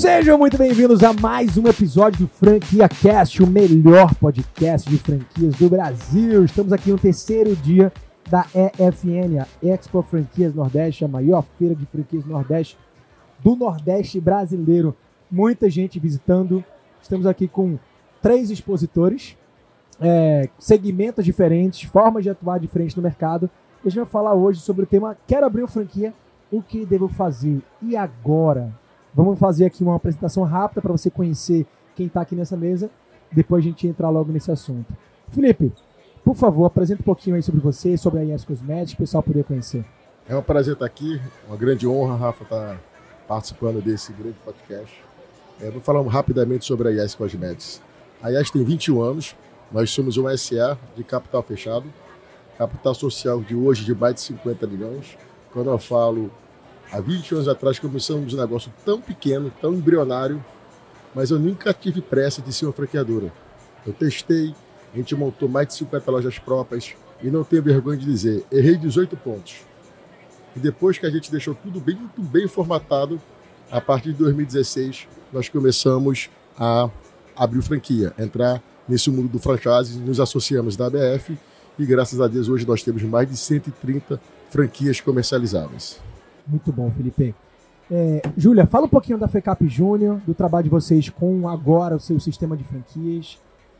Sejam muito bem-vindos a mais um episódio do Franquia Cast, o melhor podcast de franquias do Brasil. Estamos aqui no terceiro dia da EFN, a Expo Franquias Nordeste, a maior feira de franquias Nordeste do Nordeste brasileiro. Muita gente visitando. Estamos aqui com três expositores, é, segmentos diferentes, formas de atuar diferentes no mercado. E a gente vai falar hoje sobre o tema Quero abrir uma franquia, o que devo fazer? E agora? Vamos fazer aqui uma apresentação rápida para você conhecer quem está aqui nessa mesa. Depois a gente entrar logo nesse assunto. Felipe, por favor, apresenta um pouquinho aí sobre você, sobre a IS Cosmetics, o pessoal poder conhecer. É um prazer estar aqui, uma grande honra, Rafa, estar participando desse grande podcast. É, vou falar rapidamente sobre a IS Cosmetics. A IS tem 21 anos, nós somos uma SA de capital fechado, capital social de hoje de mais de 50 milhões. Quando eu falo há 20 anos atrás começamos um negócio tão pequeno, tão embrionário, mas eu nunca tive pressa de ser uma franqueadora. Eu testei, a gente montou mais de 50 lojas próprias e não tenho vergonha de dizer, errei 18 pontos. E depois que a gente deixou tudo bem, muito bem formatado, a partir de 2016 nós começamos a abrir franquia, entrar nesse mundo do franchise, nos associamos da ABF e graças a Deus hoje nós temos mais de 130 franquias comercializadas. Muito bom, Felipe. É, Júlia, fala um pouquinho da FECAP Júnior, do trabalho de vocês com agora o seu sistema de franquias.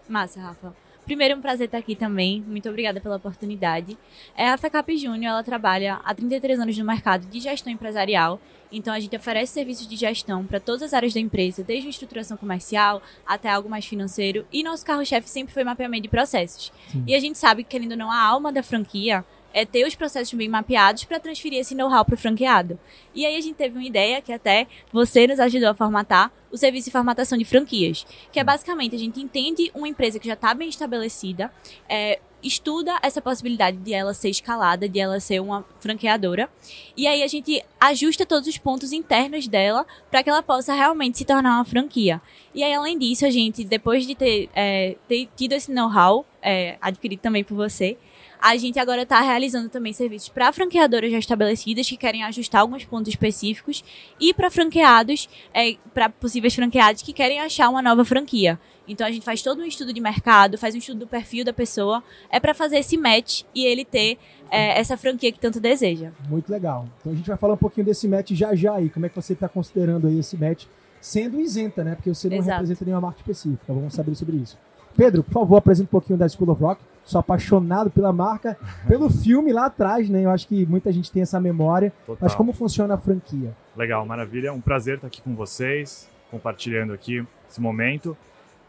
Massa, Rafa. Primeiro, um prazer estar aqui também. Muito obrigada pela oportunidade. É, a FECAP Júnior, ela trabalha há 33 anos no mercado de gestão empresarial. Então, a gente oferece serviços de gestão para todas as áreas da empresa, desde a estruturação comercial até algo mais financeiro. E nosso carro-chefe sempre foi mapeamento de processos. Sim. E a gente sabe que, querendo ou não, a alma da franquia é ter os processos bem mapeados para transferir esse know-how para o franqueado. E aí a gente teve uma ideia que até você nos ajudou a formatar, o serviço de formatação de franquias, que é basicamente a gente entende uma empresa que já está bem estabelecida, é, estuda essa possibilidade de ela ser escalada, de ela ser uma franqueadora, e aí a gente ajusta todos os pontos internos dela para que ela possa realmente se tornar uma franquia. E aí, além disso, a gente, depois de ter, é, ter tido esse know-how, é, adquirido também por você, a gente agora está realizando também serviços para franqueadoras já estabelecidas que querem ajustar alguns pontos específicos e para franqueados, é, para possíveis franqueados que querem achar uma nova franquia. Então a gente faz todo um estudo de mercado, faz um estudo do perfil da pessoa, é para fazer esse match e ele ter é, essa franquia que tanto deseja. Muito legal. Então a gente vai falar um pouquinho desse match já já aí. Como é que você está considerando aí esse match sendo isenta, né? Porque você não Exato. representa nenhuma marca específica. Vamos saber sobre isso. Pedro, por favor, apresente um pouquinho da School of Rock. Sou apaixonado pela marca, pelo filme lá atrás, né? Eu acho que muita gente tem essa memória. Total. Mas como funciona a franquia? Legal, maravilha. É um prazer estar aqui com vocês, compartilhando aqui esse momento.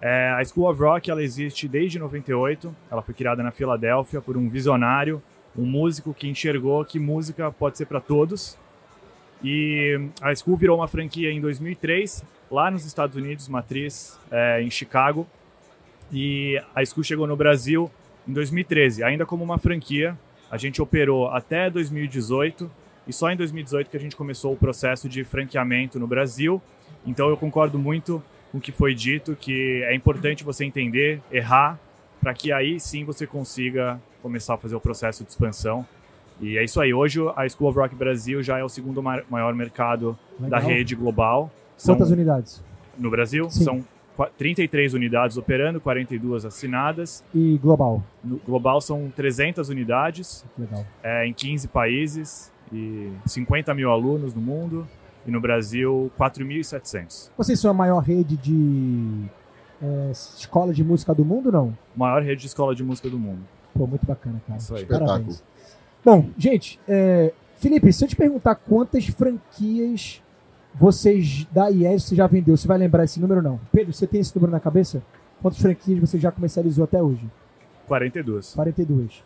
É, a School of Rock ela existe desde 98. Ela foi criada na Filadélfia por um visionário, um músico que enxergou que música pode ser para todos. E a School virou uma franquia em 2003, lá nos Estados Unidos, matriz é, em Chicago. E a School chegou no Brasil em 2013, ainda como uma franquia. A gente operou até 2018 e só em 2018 que a gente começou o processo de franqueamento no Brasil. Então eu concordo muito com o que foi dito, que é importante você entender, errar, para que aí sim você consiga começar a fazer o processo de expansão. E é isso aí. Hoje a School of Rock Brasil já é o segundo maior mercado Legal. da rede global. Quantas São, unidades? No Brasil? Sim. São 33 unidades operando, 42 assinadas. E global? No global são 300 unidades. Legal. É, em 15 países e 50 mil alunos no mundo. E no Brasil, 4.700. Vocês são a maior rede de é, escola de música do mundo, não? Maior rede de escola de música do mundo. Pô, muito bacana, cara. Isso aí. Espetáculo. Bom, gente, é, Felipe, se eu te perguntar quantas franquias vocês da IES você já vendeu, você vai lembrar esse número ou não? Pedro, você tem esse número na cabeça? Quantas franquias você já comercializou até hoje? 42. 42.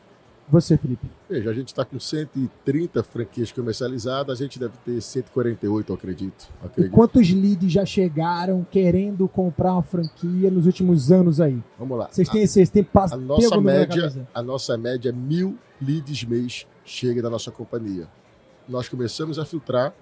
Você, Felipe? Veja, a gente está com 130 franquias comercializadas, a gente deve ter 148, eu acredito. acredito. E quantos leads já chegaram querendo comprar uma franquia nos últimos anos aí? Vamos lá. Vocês têm esse, vocês têm passo, a nossa média, a nossa média é mil leads mês chega da nossa companhia. Nós começamos a filtrar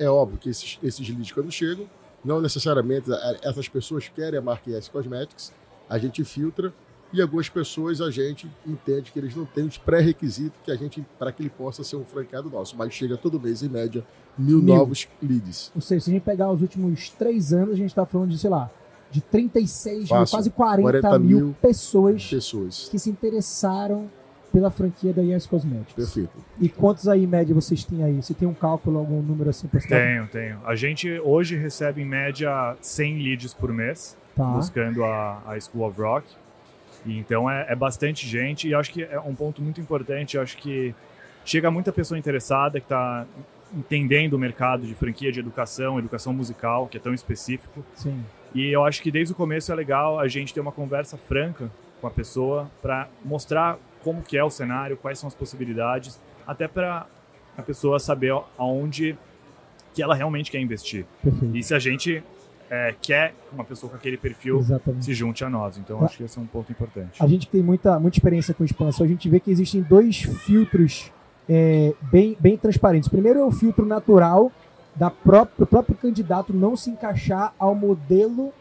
é óbvio que esses, esses leads, quando chegam, não necessariamente essas pessoas querem a marca ES Cosmetics, a gente filtra E algumas pessoas a gente entende que eles não têm os pré-requisitos que a gente para que ele possa ser um franqueado nosso, mas chega todo mês em média mil, Mil. novos leads. Ou seja, se a gente pegar os últimos três anos, a gente está falando de, sei lá, de 36 mil, Fácil. quase 40, 40 mil, mil pessoas Pessoas. que se interessaram pela franquia da Yes Cosmetics. Perfeito. E quantos aí, em média, vocês têm aí? Você tem um cálculo, algum número assim citar? Tenho, tenho. A gente hoje recebe em média 100 leads por mês, Tá. buscando a, a School of Rock. E então é, é bastante gente e acho que é um ponto muito importante. Acho que chega muita pessoa interessada que está entendendo o mercado de franquia de educação, educação musical, que é tão específico. Sim. E eu acho que desde o começo é legal a gente ter uma conversa franca com a pessoa para mostrar como que é o cenário, quais são as possibilidades, até para a pessoa saber aonde que ela realmente quer investir. Perfeito. E se a gente é, quer que uma pessoa com aquele perfil Exatamente. se junte a nós. Então acho que esse é um ponto importante. A gente tem muita, muita experiência com expansão, a gente vê que existem dois filtros é, bem, bem transparentes. Primeiro é o filtro natural da própria, do próprio candidato não se encaixar ao modelo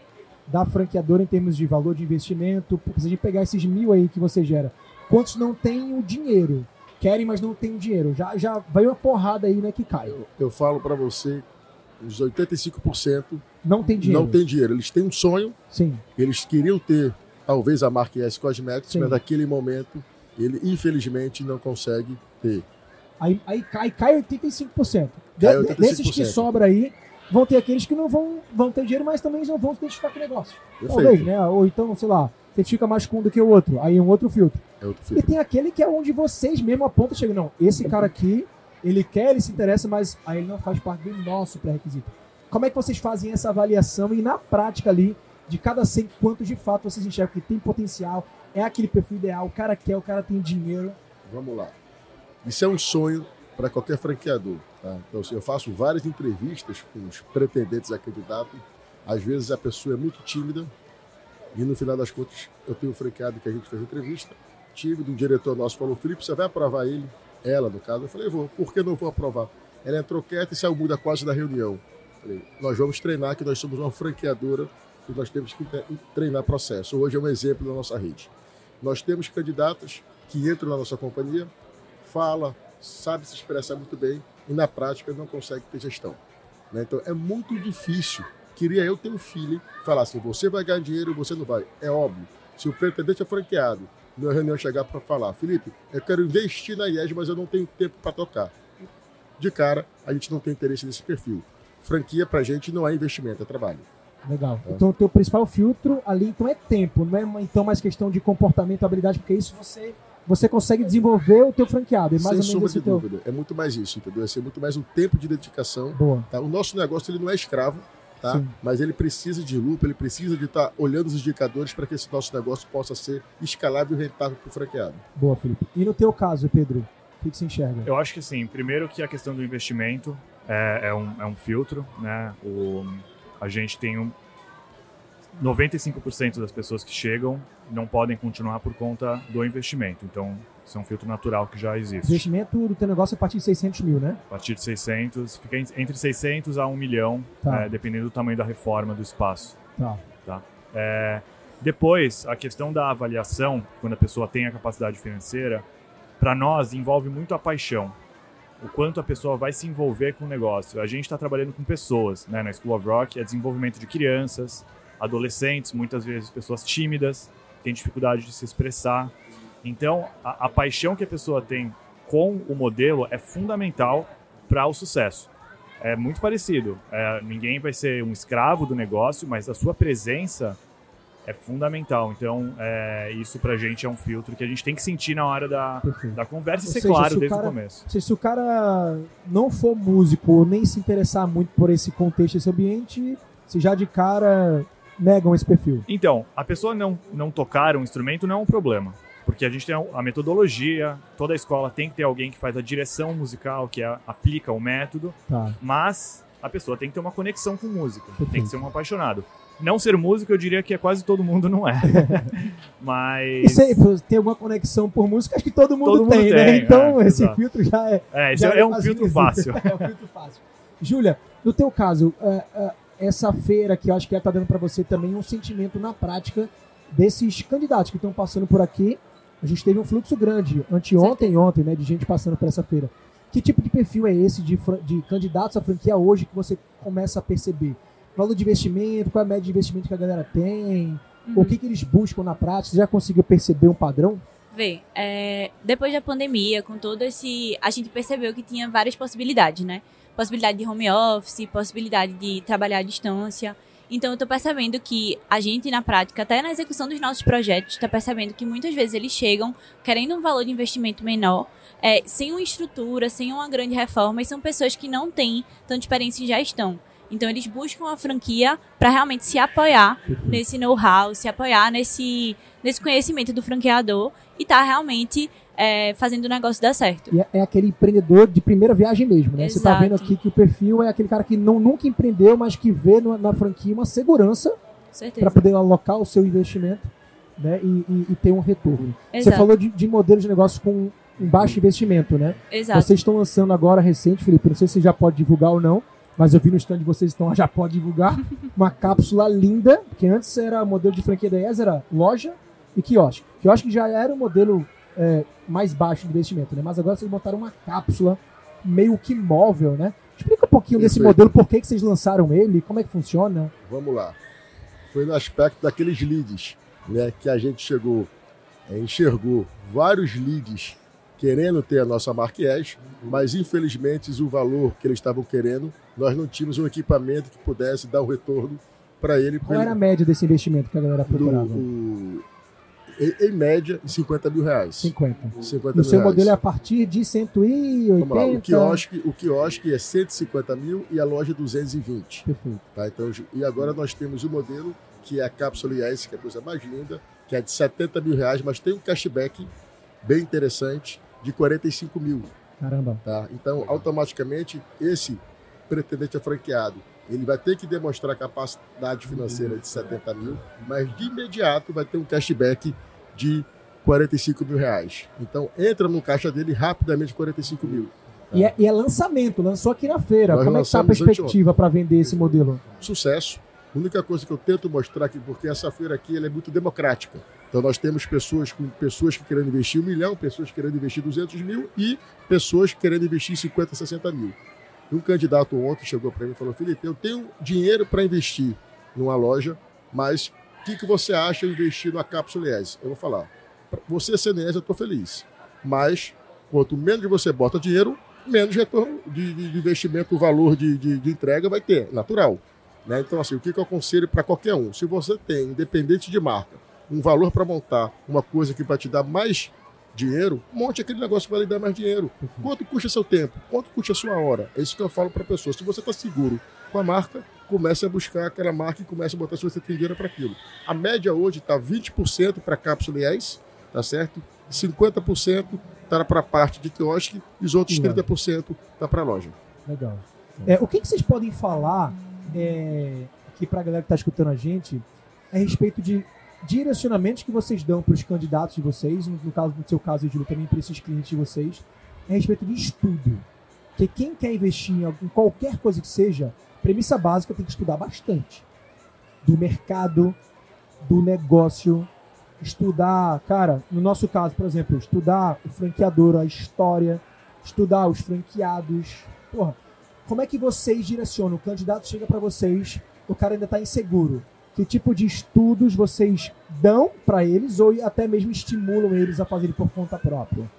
da franqueadora em termos de valor de investimento. Porque se a gente pegar esses mil aí que você gera, quantos não têm o dinheiro? Querem, mas não têm dinheiro. Já, já vai uma porrada aí, né, que cai. Eu, eu falo para você, os 85% Não tem dinheiro. não tem dinheiro. Eles têm um sonho, Sim. eles queriam ter talvez a marca S Cosmetics, Sim. mas naquele momento ele infelizmente não consegue ter. Aí, aí cai, cai 85%. De, Cai de- Desses que 85%. sobra aí, vão ter aqueles que não vão, vão ter dinheiro, mas também não vão se identificar com o negócio. Perfeito. Talvez, né? Ou então, sei lá, você fica mais com um do que o outro. Aí é um outro filtro. É outro E filtro. tem aquele que é onde vocês mesmo apontam e chegam, não, esse cara aqui, ele quer, ele se interessa, mas aí ele não faz parte do nosso pré-requisito. Como é que vocês fazem essa avaliação e na prática ali, de cada 100, quantos de fato vocês enxergam que tem potencial, é aquele perfil ideal, o cara quer, o cara tem dinheiro. Vamos lá. Isso é um sonho para qualquer franqueador. tá? Então, assim, eu faço várias entrevistas com os pretendentes a candidato. Às vezes a pessoa é muito tímida e no final das contas eu tenho franqueado que a gente fez entrevista, tímido, um diretor nosso falou, Felipe, você vai aprovar ele? Ela, no caso. Eu falei, vou. Por que não vou aprovar? Ela entrou quieta e saiu muda quase da reunião. Falei, nós vamos treinar que nós somos uma franqueadora e nós temos que tre- treinar processo. Hoje é um exemplo da nossa rede. Nós temos candidatos que entram na nossa companhia, fala, sabe se expressar muito bem e na prática não consegue ter gestão. né? Então é muito difícil. Queria eu ter um filho falar assim: você vai ganhar dinheiro, você não vai. É óbvio. Se o pretendente é franqueado, na reunião chegar para falar, Felipe, eu quero investir na IES, mas eu não tenho tempo para tocar. De cara, a gente não tem interesse nesse perfil. Franquia pra gente não é investimento, é trabalho. Legal. É. Então o teu principal filtro ali então é tempo, não é então mais questão de comportamento, habilidade, porque isso você você consegue desenvolver o teu franqueado. É mais Sem sombra de teu... dúvida. É muito mais isso, entendeu? É ser muito mais um tempo de dedicação Boa. Tá? O nosso negócio ele não é escravo, tá? Sim. mas ele precisa de lupa, ele precisa de estar olhando os indicadores para que esse nosso negócio possa ser escalável e rentável para o franqueado. Boa, Felipe. E no teu caso, Pedro, o que, que você enxerga? Eu acho que assim, primeiro que a questão do investimento é, é um, é um filtro, né? O, a gente tem um 95% das pessoas que chegam não podem continuar por conta do investimento. Então, isso é um filtro natural que já existe. Investimento do teu negócio é a partir de 600 mil, né? A partir de 600, fica en- entre 600 a 1 milhão, Tá. é, dependendo do tamanho da reforma do espaço. Tá. É, depois, a questão da avaliação, quando a pessoa tem a capacidade financeira, para nós envolve muito a paixão. O quanto a pessoa vai se envolver com o negócio. A gente está trabalhando com pessoas, né? Na School of Rock é desenvolvimento de crianças, adolescentes, muitas vezes pessoas tímidas, têm dificuldade de se expressar. Então, a, a paixão que a pessoa tem com o modelo é fundamental para o sucesso. É muito parecido. É, ninguém vai ser um escravo do negócio, mas a sua presença é fundamental. Então, é, isso pra gente é um filtro que a gente tem que sentir na hora da, Perfeito. da conversa e ser seja, se claro o desde cara- o começo. Seja, se o cara não for músico ou nem se interessar muito por esse contexto, esse ambiente, se já de cara negam esse perfil. Então, a pessoa não, não tocar um instrumento não é um problema. Porque a gente tem a metodologia, toda a escola tem que ter alguém que faz a direção musical, que a- aplica o método, Tá. mas a pessoa tem que ter uma conexão com música, tem Perfeito. que ser um apaixonado. Não ser músico, eu diria que é quase todo mundo não é. Mas. se tem alguma conexão por música, acho que todo mundo Todo mundo tem, né? tem, Então é, esse exato. filtro já é. É, já é um mais filtro fácil. é um filtro fácil. Júlia, no teu caso, é, é, essa feira que eu acho que está dando para você também um sentimento na prática desses candidatos que estão passando por aqui. A gente teve um fluxo grande anteontem e ontem, né, de gente passando por essa feira. Que tipo de perfil é esse de, de candidatos à franquia hoje que você começa a perceber? Valor de investimento, qual é a média de investimento que a galera tem? Uhum. O que, que eles buscam na prática? Você já conseguiu perceber um padrão? Vê, é, depois da pandemia, com todo esse. A gente percebeu que tinha várias possibilidades, né? Possibilidade de home office, possibilidade de trabalhar à distância. Então, eu estou percebendo que a gente, na prática, até na execução dos nossos projetos, está percebendo que muitas vezes eles chegam querendo um valor de investimento menor, é, sem uma estrutura, sem uma grande reforma, e são pessoas que não têm tanta experiência em gestão. Então, eles buscam a franquia para realmente se apoiar nesse know-how, se apoiar nesse, nesse conhecimento do franqueador e tá realmente é, fazendo o negócio dar certo. E é, é aquele empreendedor de primeira viagem mesmo, né? Exato. Você tá vendo aqui que o perfil é aquele cara que não, nunca empreendeu, mas que vê no, na franquia uma segurança para poder alocar o seu investimento né? e, e, e ter um retorno. Exato. Você falou de, de modelos de negócio com um baixo investimento, né? Exato. Vocês estão lançando agora recente, Felipe, não sei se já pode divulgar ou não, mas eu vi no stand de vocês, então já pode divulgar uma cápsula linda, que antes era modelo de franquia da ES, era loja e quiosque. Quiosque já era um modelo é, mais baixo de investimento, né? Mas agora vocês montaram uma cápsula meio que móvel, né? Explica um pouquinho Isso desse modelo, por que, que vocês lançaram ele, como é que funciona? Vamos lá. Foi no aspecto daqueles leads, né? Que a gente chegou, é, enxergou vários leads querendo ter a nossa marca mas infelizmente o valor que eles estavam querendo, nós não tínhamos um equipamento que pudesse dar um retorno para ele. Qual era a média desse investimento que a galera procurava? Do, em, média, em 50 mil reais. 50. 50 o seu reais. modelo é a partir de 180? Vamos lá, o quiosque, o quiosque é 150 mil e a loja 220. Perfeito. Tá, então, e agora nós temos o modelo que é a cápsula IS, que é a coisa mais linda, que é de 70 mil reais, mas tem um cashback bem interessante de 45 mil. Caramba. Tá? Então, automaticamente, esse pretendente a franqueado ele vai ter que demonstrar capacidade financeira de 70 mil, mas de imediato vai ter um cashback de 45 mil reais. Então entra no caixa dele rapidamente 45 mil. E, é, e, é, lançamento, lançou aqui na feira. Nós Como é que está a perspectiva para vender esse modelo? Sucesso. A única coisa que eu tento mostrar aqui, porque essa feira aqui ela é muito democrática. Então nós temos pessoas com pessoas que querendo investir um milhão, pessoas querendo investir 200 mil e pessoas querendo investir 50, 60 mil. Um candidato ontem chegou para mim e falou: Felipe, eu tenho dinheiro para investir numa loja, mas o que, que você acha de investir na cápsula ES? Eu vou falar: você sendo ES, eu estou feliz. Mas quanto menos você bota dinheiro, menos retorno de, de investimento, o valor de, de, de, entrega vai ter, natural. Né? Então, assim, o que, que eu aconselho para qualquer um? Se você tem, independente de marca, um valor para montar uma coisa que vai te dar mais dinheiro, monte aquele negócio que vai lhe dar mais dinheiro. Quanto custa seu tempo? Quanto custa a sua hora? É isso que eu falo para a pessoa. Se você está seguro com a marca, comece a buscar aquela marca e comece a botar tem dinheiro para aquilo. A média hoje está 20% para cápsula IES, tá certo? 50% está para a parte de quiosque e os outros Legal. 30% está para a loja. Legal. É, o que, que, vocês podem falar é, aqui para a galera que está escutando a gente a respeito de direcionamentos que vocês dão para os candidatos de vocês, no, caso, no seu caso, Júlio, também para esses clientes de vocês, a respeito de estudo. Porque quem quer investir em, em qualquer coisa que seja, premissa básica tem que estudar bastante. Do mercado, do negócio, estudar, cara, no nosso caso, por exemplo, estudar o franqueador, a história, estudar os franqueados. Porra, como é que vocês direcionam? O candidato chega para vocês, o cara ainda está inseguro que tipo de estudos vocês dão para eles ou até mesmo estimulam eles a fazerem por conta própria?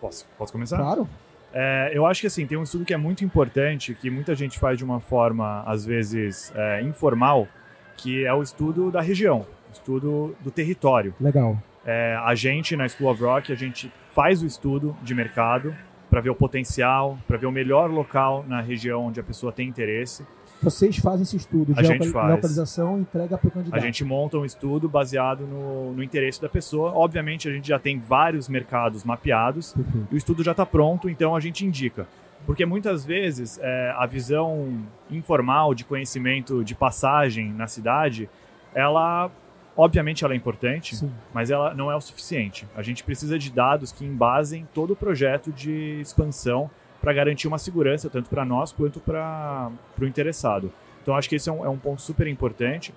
Posso, posso começar? Claro. É, eu acho que assim, tem um estudo que é muito importante, que muita gente faz de uma forma, às vezes, é, informal, que é o estudo da região, o estudo do território. Legal. É, a gente, na School of Rock, a gente faz o estudo de mercado para ver o potencial, para ver o melhor local na região onde a pessoa tem interesse. Vocês fazem esse estudo de localização e entrega para o candidato. A gente monta um estudo baseado no, no, interesse da pessoa. Obviamente, a gente já tem vários mercados mapeados, Perfeito. o estudo já está pronto, então a gente indica. Porque muitas vezes é, a visão informal de conhecimento de passagem na cidade, ela obviamente ela é importante, Sim. mas ela não é o suficiente. A gente precisa de dados que embasem todo o projeto de expansão para garantir uma segurança tanto para nós quanto para o interessado. Então acho que esse é um, é um, ponto super importante.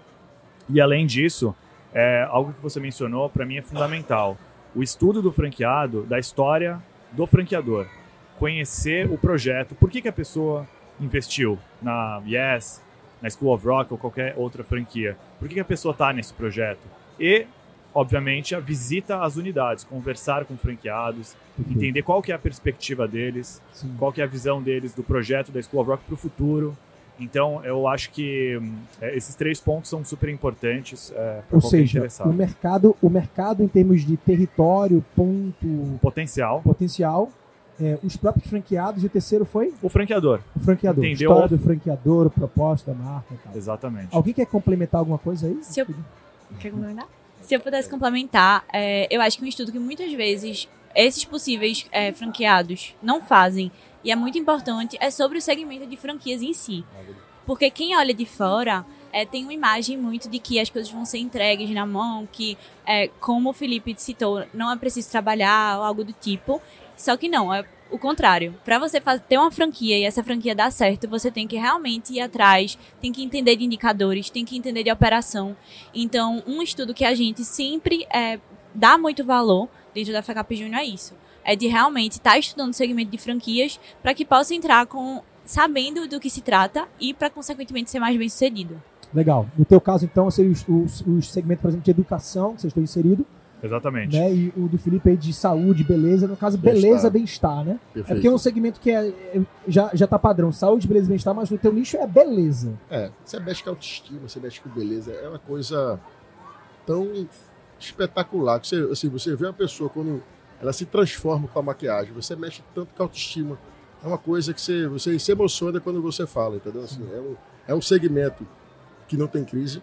E além disso, é algo que você mencionou, para mim é fundamental. O estudo do franqueado, da história do franqueador. Conhecer o projeto, por que, que a pessoa investiu na Yes, na School of Rock ou qualquer outra franquia. Por que, que a pessoa está nesse projeto? E, obviamente, a visita às unidades, conversar com franqueados, Perfeito. entender qual que é a perspectiva deles, Sim. qual que é a visão deles do projeto da School of Rock para o futuro. Então, eu acho que hum, é, esses três pontos são super importantes é, para qualquer seja, interessado. o mercado, o mercado em termos de território, ponto, Potencial, potencial, é, os próprios franqueados e o terceiro foi o franqueador. o franqueador. Entendeu? História do franqueador, o propósito da marca e tal. Exatamente. Alguém quer complementar alguma coisa aí? Se eu- Quer complementar? Se eu pudesse complementar, é, eu acho que um estudo que muitas vezes esses possíveis é, franqueados não fazem, e é muito importante, é sobre o segmento de franquias em si. Porque quem olha de fora é, tem uma imagem muito de que as coisas vão ser entregues na mão, que, é, como o Felipe citou, não é preciso trabalhar ou algo do tipo. Só que não, é o contrário. Para você faz- ter uma franquia e essa franquia dar certo, você tem que realmente ir atrás, tem que entender de indicadores, tem que entender de operação. Então, um estudo que a gente sempre é, dá muito valor dentro da FACAP Júnior é isso. É de realmente estar estudando o segmento de franquias para que possa entrar com sabendo do que se trata e para, consequentemente, ser mais bem sucedido. Legal. No teu caso, então, seria os, os, os segmentos, por exemplo, de educação, que vocês estão inseridos, Exatamente. né? E o do Felipe aí de saúde, beleza. No caso, beleza, bem-estar, né? É Perfeito. porque é um segmento que é, é- já, já tá padrão. Saúde, beleza, bem-estar, mas no teu nicho é beleza. É, você mexe com autoestima, você mexe com beleza, é uma coisa tão espetacular. Que você, assim, você vê uma pessoa quando ela se transforma com a maquiagem, você mexe tanto com a autoestima. É uma coisa que você, você se emociona quando você fala, entendeu? Assim, é, um, é um segmento que não tem crise.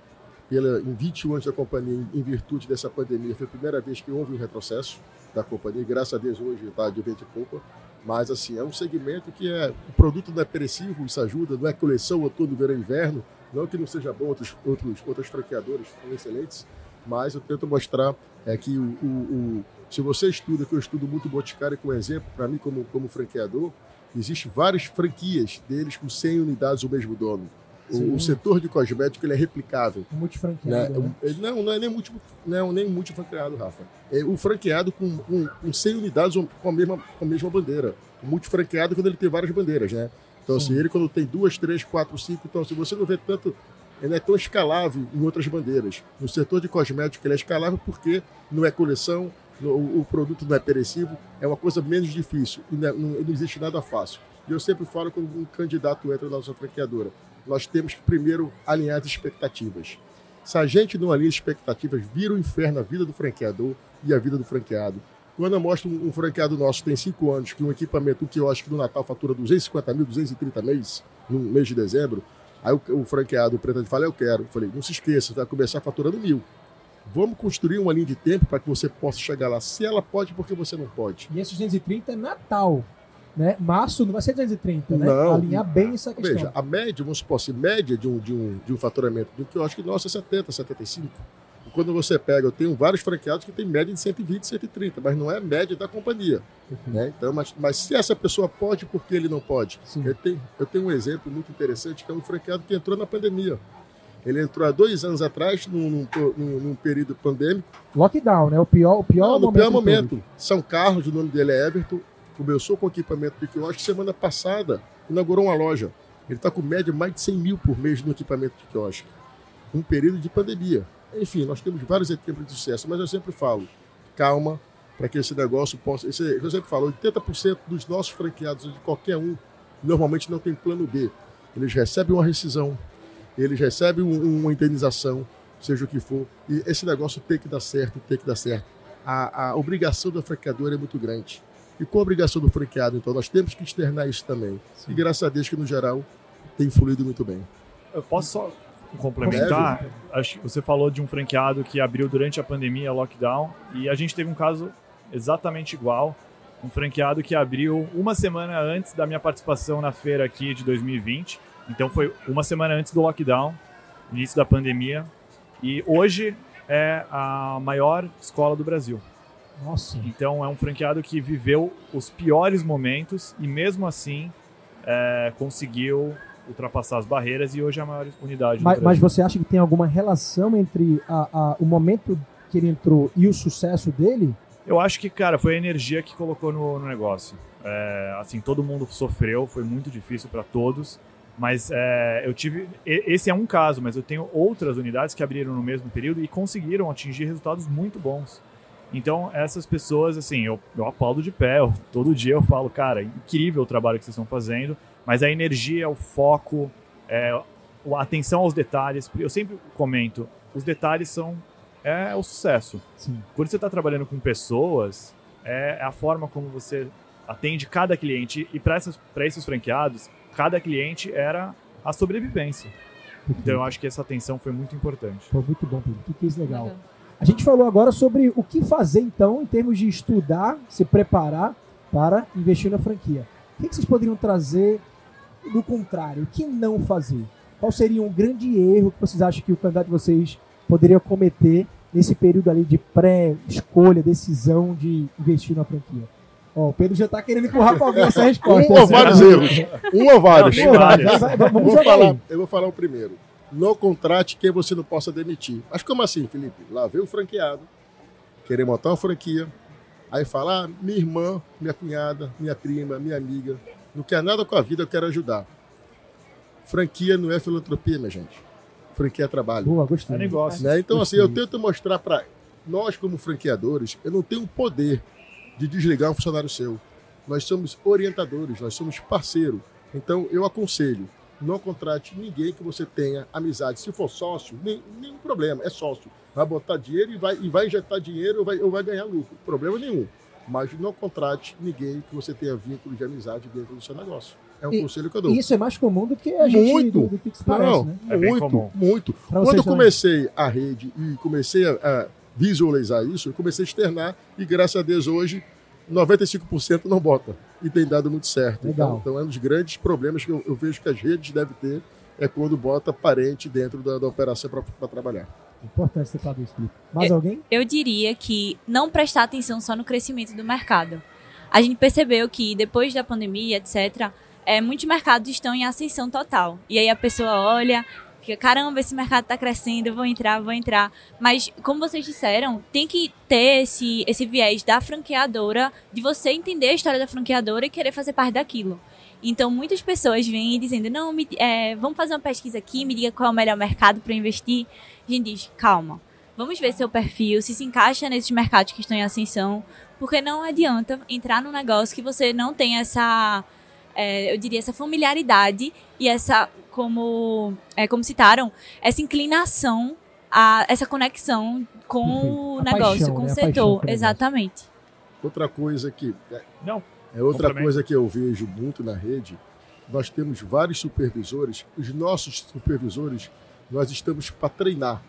Pela, em 21 anos da companhia, em, virtude dessa pandemia, foi a primeira vez que houve um retrocesso da companhia. Graças a Deus hoje está de vento e poupa. Mas assim, é um segmento que é o produto não é perecível, isso ajuda, não é coleção outono, verão, inverno. Não que não seja bom, outros, outros, outros franqueadores são excelentes, mas eu tento mostrar é, que o, o- o- se você estuda, que eu estudo muito o Boticário como exemplo, para mim como, como franqueador, existe várias franquias deles com 100 unidades o mesmo dono. O, o setor de cosmético ele é replicável. Né? multifranqueado. Né? Ele Não, não é nem multi, não, nem multifranqueado, Rafa. É o franqueado com, com, com 100 unidades com a mesma, com a mesma bandeira. O multifranqueado é quando ele tem várias bandeiras, né? Então, Sim. assim, ele quando tem duas, três, quatro, cinco, então, se você não vê tanto, ele é tão escalável em outras bandeiras. No setor de cosmético, ele é escalável porque não é coleção, no- o, produto não é perecível, é uma coisa menos difícil, e não, é- não- não existe nada fácil. E eu sempre falo quando um candidato entra na nossa franqueadora, nós temos que primeiro alinhar as expectativas. Se a gente não alinha as expectativas, vira o inferno a vida do franqueador e a vida do franqueado. Quando eu mostro um, um franqueado nosso tem 5 anos, que um equipamento que eu acho que no Natal fatura 250 mil, 230 mês, no mês de dezembro, aí o, o franqueado, o preto, fala, eu quero. Eu falei, não se esqueça, vai começar faturando mil. Vamos construir uma linha de tempo para que você possa chegar lá. Se ela pode, porque você não pode. E esses 230 é Natal. Né? Março não vai ser 230, né? Não. Alinhar bem essa questão. Veja, a média, vamos supor assim, média de um, de um, de um faturamento, do que eu acho que nossa é 70, 75. E quando você pega, eu tenho vários franqueados que tem média de 120, 130, mas não é a média da companhia. Perfeito. Né? Então, mas, mas se essa pessoa pode, por que ele não pode? Eu tenho, eu tenho um exemplo muito interessante, que é um franqueado que entrou na pandemia. Ele entrou há dois anos atrás, num, num, num- período pandêmico, Lockdown, né? O pior, o pior não, momento. pior de momento. São Carlos, o nome dele é Everton, começou com equipamento de. Semana passada, inaugurou uma loja. Ele está com média mais de 100 mil por mês no equipamento de quiosque. Um período de pandemia. Enfim, nós temos vários exemplos de sucesso, mas eu sempre falo, calma, para que esse negócio possa... Esse, eu sempre falo, 80% dos nossos franqueados, de qualquer um, normalmente não tem plano B. Eles recebem uma rescisão, eles recebem um- uma indenização, seja o que for, e esse negócio tem que dar certo, tem que dar certo. A, a obrigação do franqueador é muito grande. E com a obrigação do franqueado, então, nós temos que externar isso também. Sim. E graças a Deus que, no geral, tem fluído muito bem. Eu posso só complementar? Acho que você falou de um franqueado que abriu durante a pandemia, lockdown, e a gente teve um caso exatamente igual. Um franqueado que abriu uma semana antes da minha participação na feira aqui de 2020. Então foi uma semana antes do lockdown, início da pandemia. E hoje é a maior escola do Brasil. Nossa. Então é um franqueado que viveu os piores momentos e mesmo assim é, conseguiu ultrapassar as barreiras e hoje é a maior unidade Mas, mas você acha que tem alguma relação entre a- a- o momento que ele entrou e o sucesso dele? Eu acho que, cara, foi a energia que colocou no, no negócio. É, assim, todo mundo sofreu, foi muito difícil para todos. Mas é, eu tive. Esse é um caso, mas eu tenho outras unidades que abriram no mesmo período e conseguiram atingir resultados muito bons. Então, essas pessoas, assim, eu, eu aplaudo de pé. eu- todo dia eu falo, cara, incrível o trabalho que vocês estão fazendo. Mas a energia, o foco, é, a atenção aos detalhes. Eu sempre comento, os detalhes são é o sucesso. Sim. Quando você está trabalhando com pessoas, é a forma como você atende cada cliente. E para esses franqueados, cada cliente era a sobrevivência. Então eu acho que essa atenção foi muito importante. Pô, muito bom, Pedro. Que case legal. Legal. A gente falou agora sobre o que fazer, então, em termos de estudar, se preparar para investir na franquia. O que vocês poderiam trazer do contrário? O que não fazer? Qual seria um grande erro que vocês acham que o candidato de vocês poderia cometer nesse período ali de pré-escolha, decisão de investir na franquia? Ó, o Pedro já tá querendo empurrar para alguém essa resposta. Um ou Essa- vários erros. Um ou vários. Não, vai, vários. vai, vai, Eu vamos vou, jogar falar, aí. eu vou falar o primeiro. Não contrate quem você não possa demitir. Mas como assim, Felipe? Lá veio o franqueado, querer montar uma franquia, aí fala, ah, minha irmã, minha cunhada, minha prima, minha amiga, não quer nada com a vida, eu quero ajudar. Franquia não é filantropia, minha gente. Franquia é trabalho. Boa, É gostei. negócio. Né? Então, assim, eu Gostei. tento mostrar para nós, como franqueadores, eu não tenho o poder de desligar um funcionário seu. Nós somos orientadores, nós somos parceiro. Então, eu aconselho, não contrate ninguém que você tenha amizade. Se for sócio, nem, nenhum problema, é sócio. Vai botar dinheiro e vai, e vai injetar dinheiro ou vai, ou vai ganhar lucro. Problema nenhum. Mas não contrate ninguém que você tenha vínculo de amizade dentro do seu negócio. É um E- conselho que eu dou. E isso é mais comum do que a gente Muito. do, do parece, não, né? É muito, comum. muito. Pra Quando eu também. comecei a rede e comecei a, a visualizar isso, eu comecei a externar e graças a Deus hoje 95% não bota e tem dado muito certo. Legal. Então, então é um dos grandes problemas que eu, eu vejo que as redes devem ter é quando bota parente dentro da, da operação para trabalhar. Importante você falar isso, Felipe. Mais É- alguém? eu diria que não prestar atenção só no crescimento do mercado. A gente percebeu que depois da pandemia, etc., é, muitos mercados estão em ascensão total. E aí a pessoa olha, fica, caramba, esse mercado está crescendo, vou entrar, vou entrar. Mas, como vocês disseram, tem que ter esse, esse viés da franqueadora, de você entender a história da franqueadora e querer fazer parte daquilo. Então, muitas pessoas vêm dizendo, não, me- é, vamos fazer uma pesquisa aqui, me diga qual é o melhor mercado para investir. A gente diz, calma, Vamos ver seu perfil, se se encaixa nesses mercados que estão em ascensão, porque não adianta entrar num negócio que você não tem essa, é, eu diria, essa familiaridade e essa, como, é, como citaram, essa inclinação, a, essa conexão com Perfeito. o negócio, paixão, com né? o setor. Exatamente. Outra coisa que é, Não, é outra coisa que eu vejo muito na rede, nós temos vários supervisores, os nossos supervisores, nós estamos para treinar,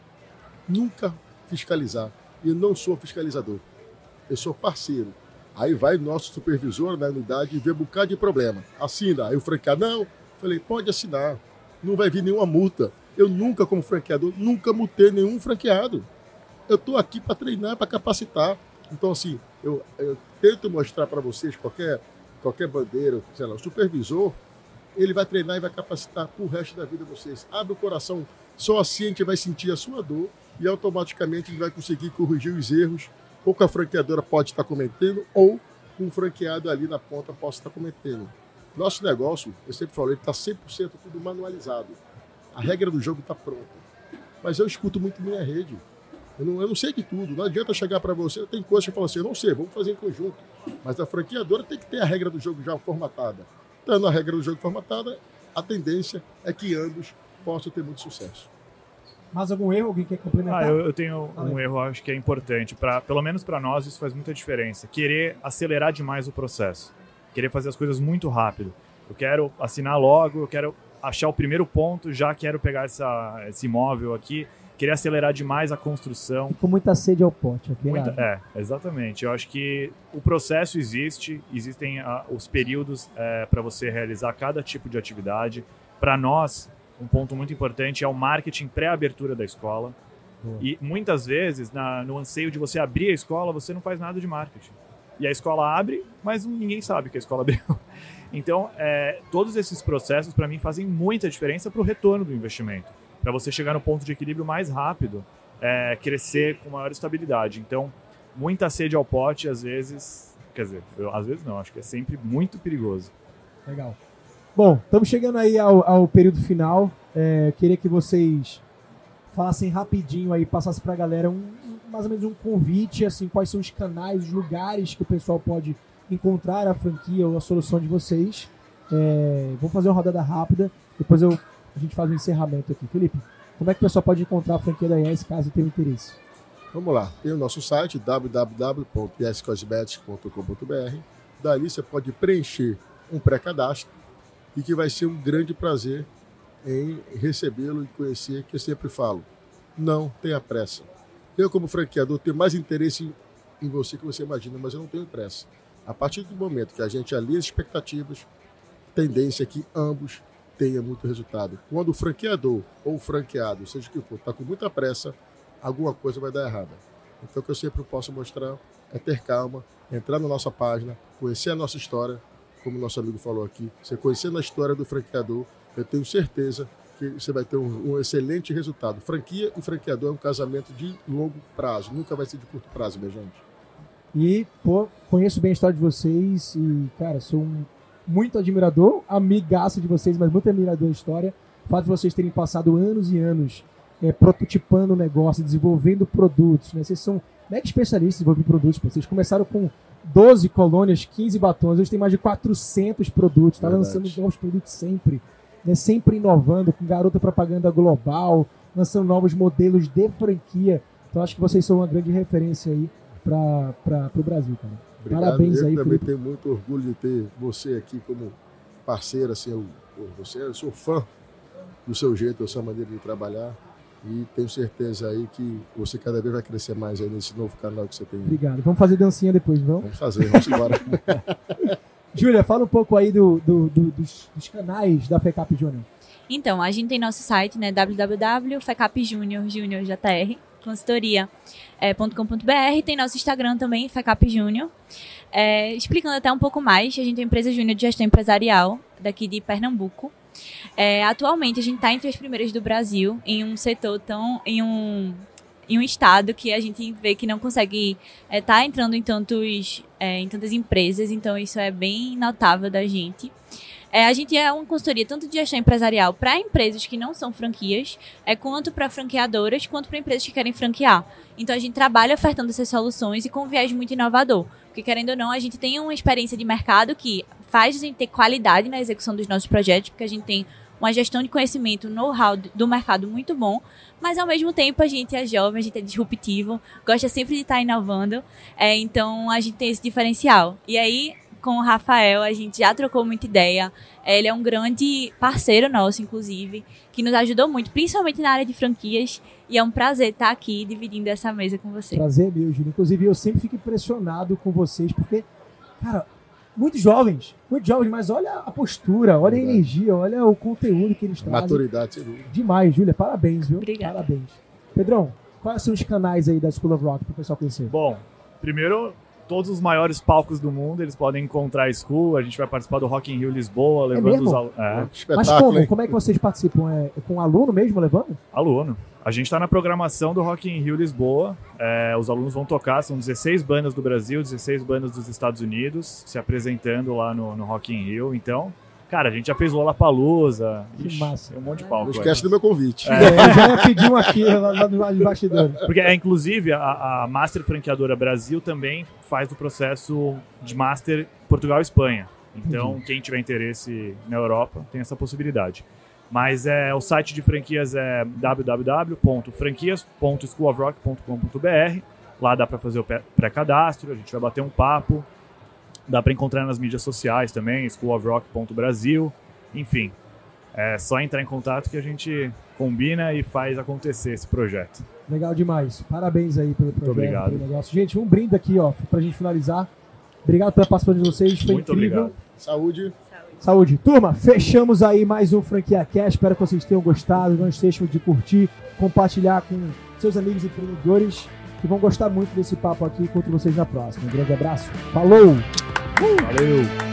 nunca fiscalizar. E eu não sou fiscalizador, eu sou parceiro. Aí vai nosso supervisor na unidade e vê um bocado de problema. Assina. Aí o franqueado, não. Falei, pode assinar. Não vai vir nenhuma multa. Eu nunca, como franqueador, nunca multei nenhum franqueado. Eu estou aqui para treinar, para capacitar. Então, assim, eu, eu tento mostrar para vocês qualquer, qualquer bandeira, sei lá, o supervisor, ele vai treinar e vai capacitar para o resto da vida vocês. Abre o coração, só assim a gente vai sentir a sua dor e automaticamente gente vai conseguir corrigir os erros, ou que a franqueadora pode estar cometendo, ou um franqueado ali na ponta possa estar cometendo. Nosso negócio, eu sempre falo, ele está 100% tudo manualizado. A regra do jogo está pronta. Mas eu escuto muito minha rede. Eu não, eu não sei de tudo. Não adianta chegar para você. Tem coisas que eu falo assim, eu não sei, vamos fazer em conjunto. Mas a franqueadora tem que ter a regra do jogo já formatada. Tendo a regra do jogo formatada, a tendência é que ambos possam ter muito sucesso. Mais algum erro? Alguém quer complementar? Ah, eu, eu tenho um erro, acho que é importante. Pra, pelo menos para nós, isso faz muita diferença. Querer acelerar demais o processo. Querer fazer as coisas muito rápido. Eu quero assinar logo, eu quero achar o primeiro ponto, já quero pegar essa, esse imóvel aqui. Querer acelerar demais a construção. E com muita sede ao pote. aquele Muita- lado. é, exatamente. Eu acho que o processo existe, existem ah, os períodos para você realizar cada tipo de atividade. Para nós, um ponto muito importante é o marketing pré-abertura da escola. Boa. E muitas vezes, na- no anseio de você abrir a escola, você não faz nada de marketing. E a escola abre, mas ninguém sabe que a escola abriu. Então, é, todos esses processos, para mim, fazem muita diferença para o retorno do investimento. Para você chegar no ponto de equilíbrio mais rápido, é, crescer com maior estabilidade. Então, muita sede ao pote, às vezes, quer dizer, eu, às vezes não, acho que é sempre muito perigoso. Legal. Bom, estamos chegando aí ao, ao período final. É, queria que vocês falassem rapidinho aí, passassem para a galera um, mais ou menos um convite, assim, quais são os canais, os lugares que o pessoal pode encontrar a franquia ou a solução de vocês. É, vamos fazer uma rodada rápida, depois eu, a gente faz um encerramento aqui. Felipe, como é que o pessoal pode encontrar a franquia da IES caso tenha interesse? Vamos lá, tem o nosso site www.iscosmetics.com.br. Dali você pode preencher um pré-cadastro e que vai ser um grande prazer em recebê-lo e conhecer, que eu sempre falo, não tenha pressa. Eu, como franqueador, tenho mais interesse em você que você imagina, mas eu não tenho pressa. A partir do momento que a gente alia as expectativas, tendência é que ambos tenham muito resultado. Quando o franqueador ou o franqueado, seja o que for, está com muita pressa, alguma coisa vai dar errada. Então, o que eu sempre posso mostrar é ter calma, entrar na nossa página, conhecer a nossa história, como nosso amigo falou aqui, você conhecendo a história do franqueador, eu tenho certeza que você vai ter um, um, excelente resultado. Franquia e franqueador é um casamento de longo prazo, nunca vai ser de curto prazo, minha gente. E, pô, conheço bem a história de vocês e, cara, sou um muito admirador, amigaço de vocês, mas muito admirador da história. O fato de vocês terem passado anos e anos é, prototipando o negócio, desenvolvendo produtos, né? Vocês são mega especialistas em desenvolver produtos. Pô. Vocês começaram com 12 colônias, 15 batons, hoje tem mais de 400 produtos, está lançando novos produtos sempre, né? sempre inovando, com garota propaganda global, lançando novos modelos de franquia. Então acho que vocês são uma grande referência aí para o Brasil, cara. Obrigado. Parabéns eu aí, também Felipe. tenho muito orgulho de ter você aqui como parceiro, assim, eu, você, eu sou fã do seu jeito, da sua maneira de trabalhar. E tenho certeza aí que você cada vez vai crescer mais aí nesse novo canal que você tem. Obrigado. Vamos fazer dancinha depois, vamos? Vamos fazer, vamos embora. Júlia, fala um pouco aí do, do, do, dos, dos, canais da FECAP Júnior. Então, a gente tem nosso site, né, www.fecapjunior.jr, consultoria.com.br, é, tem nosso Instagram também, FECAP Júnior. É, explicando até um pouco mais, a gente é uma empresa júnior de gestão empresarial daqui de Pernambuco. É, atualmente a gente está entre as primeiras do Brasil em um setor tão. em um, em um estado que a gente vê que não consegue estar é, tá entrando em, tantos, é, em tantas empresas, então isso é bem notável da gente. É, a gente é uma consultoria tanto de gestão empresarial para empresas que não são franquias, é, quanto para franqueadoras, quanto para empresas que querem franquear. Então a gente trabalha ofertando essas soluções e com um viés muito inovador. Porque, querendo ou não, a gente tem uma experiência de mercado que faz a gente ter qualidade na execução dos nossos projetos, porque a gente tem uma gestão de conhecimento, know-how do mercado muito bom, mas ao mesmo tempo a gente é jovem, a gente é disruptivo, gosta sempre de estar inovando, é, então a gente tem esse diferencial. E aí, com o Rafael, a gente já trocou muita ideia, é, ele é um grande parceiro nosso, inclusive, que nos ajudou muito, principalmente na área de franquias, e é um prazer estar aqui dividindo essa mesa com você. Prazer meu, Júlio. Inclusive, eu sempre fico impressionado com vocês, porque, cara, muito jovens, muito jovens, mas olha a postura, olha Verdade. a energia, olha o conteúdo que eles trazem. Maturidade. Demais, Júlia, parabéns, viu? Obrigada. Parabéns. Pedrão, quais são os canais aí da School of Rock para o pessoal conhecer? Bom, primeiro, todos os maiores palcos do mundo, eles podem encontrar a School, a gente vai participar do Rock in Rio Lisboa, é levando é os alunos. É. Mas como? Como é que vocês participam? É com aluno mesmo levando? Aluno. A gente está na programação do Rock in Rio Lisboa. É, os alunos vão tocar, são 16 bandas do Brasil, 16 bandas dos Estados Unidos, se apresentando lá no, no Rock in Rio. Então, cara, a gente já fez Lollapalooza. Que Ixi, massa. um monte de palco. Não esquece do meu convite. É. É, eu já pedi um aqui lá, no bastidor. Porque, é, inclusive, a, a Master Franqueadora Brasil também faz o processo de Master Portugal e Espanha. Então, Entendi. quem tiver interesse na Europa tem essa possibilidade. Mas é, o site de franquias é www.franquias.schoolofrock.com.br. Lá dá para fazer o pré-cadastro, a gente vai bater um papo. Dá para encontrar nas mídias sociais também, schoolofrock.brasil. Enfim, é só entrar em contato que a gente combina e faz acontecer esse projeto. Legal demais. Parabéns aí pelo projeto. Muito obrigado. Pelo negócio. Gente, um brinde aqui, ó, pra gente finalizar. Obrigado pela participação de vocês, foi Muito incrível. Obrigado. Saúde. Saúde. Turma, fechamos aí mais um Franquia Cast. Espero que vocês tenham gostado. Não esqueçam de curtir, compartilhar com seus amigos empreendedores que vão gostar muito desse papo aqui. Encontro vocês na próxima. Um grande abraço. Falou! Valeu!